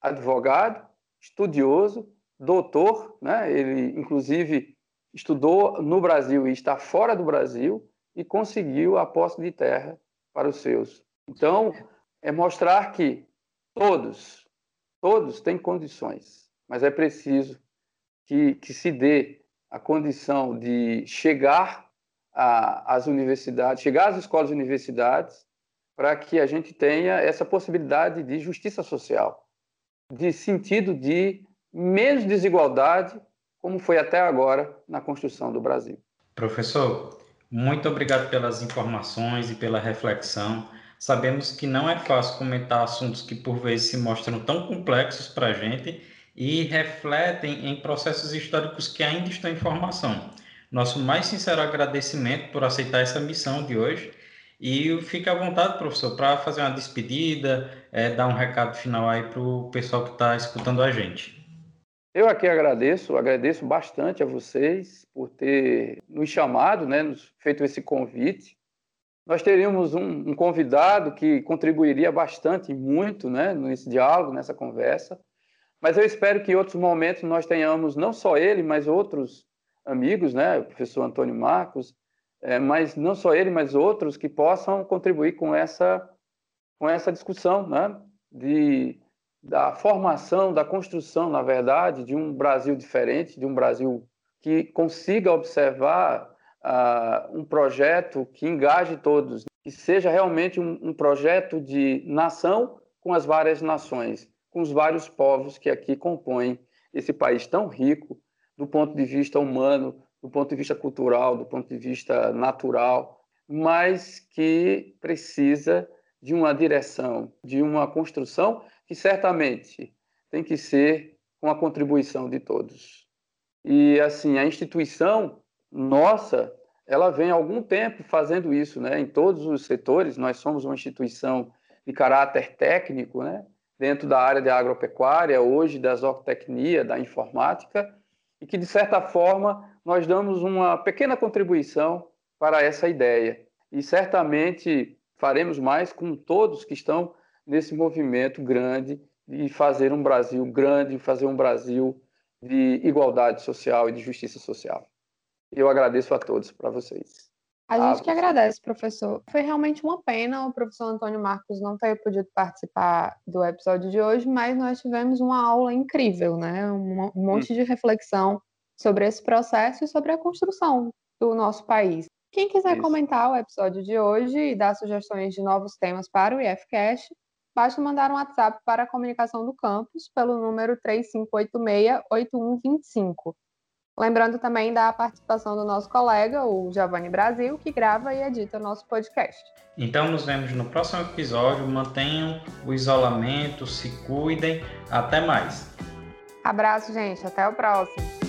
advogado, estudioso, doutor, né? ele inclusive estudou no Brasil e está fora do Brasil e conseguiu a posse de terra para os seus. Então, é mostrar que Todos, todos têm condições, mas é preciso que, que se dê a condição de chegar às universidades, chegar às escolas e universidades, para que a gente tenha essa possibilidade de justiça social, de sentido de menos desigualdade, como foi até agora na construção do Brasil. Professor, muito obrigado pelas informações e pela reflexão. Sabemos que não é fácil comentar assuntos que por vezes se mostram tão complexos para a gente e refletem em processos históricos que ainda estão em formação. Nosso mais sincero agradecimento por aceitar essa missão de hoje e fique à vontade, professor, para fazer uma despedida, é, dar um recado final aí para o pessoal que está escutando a gente. Eu aqui agradeço, agradeço bastante a vocês por ter nos chamado, né, nos feito esse convite nós teríamos um, um, convidado que contribuiria bastante, muito, né, nesse diálogo, nessa conversa. Mas eu espero que em outros momentos nós tenhamos não só ele, mas outros amigos, né, o professor Antônio Marcos, é, mas não só ele, mas outros que possam contribuir com essa com essa discussão, né, de da formação, da construção, na verdade, de um Brasil diferente, de um Brasil que consiga observar uh, um projeto que engaje todos, que seja realmente um, um projeto de nação com as várias nações, com os vários povos que aqui compõem esse país tão rico do ponto de vista humano, do ponto de vista cultural, do ponto de vista natural, mas que precisa de uma direção, de uma construção que certamente tem que ser com a contribuição de todos. E assim, a instituição nossa, ela vem há algum tempo fazendo isso, né? Em todos os setores, nós somos uma instituição de caráter técnico, né? Dentro da área de agropecuária, hoje da zootecnia, da informática, e que de certa forma nós damos uma pequena contribuição para essa ideia. E certamente faremos mais com todos que estão nesse movimento grande de fazer um Brasil grande, fazer um Brasil de igualdade social e de justiça social. Eu agradeço a todos para vocês. A gente que agradece, professor. Foi realmente uma pena o professor Antônio Marcos não ter podido participar do episódio de hoje, mas nós tivemos uma aula incrível, né? Um monte de reflexão sobre esse processo e sobre a construção do nosso país. Quem quiser Isso. comentar o episódio de hoje e dar sugestões de novos temas para o IFCast, basta mandar um WhatsApp para a comunicação do campus pelo número 3586-8125. Lembrando também da participação do nosso colega, o Giovanni Brasil, que grava e edita o nosso podcast. Então nos vemos no próximo episódio. Mantenham o isolamento, se cuidem. Até mais. Abraço, gente. Até o próximo.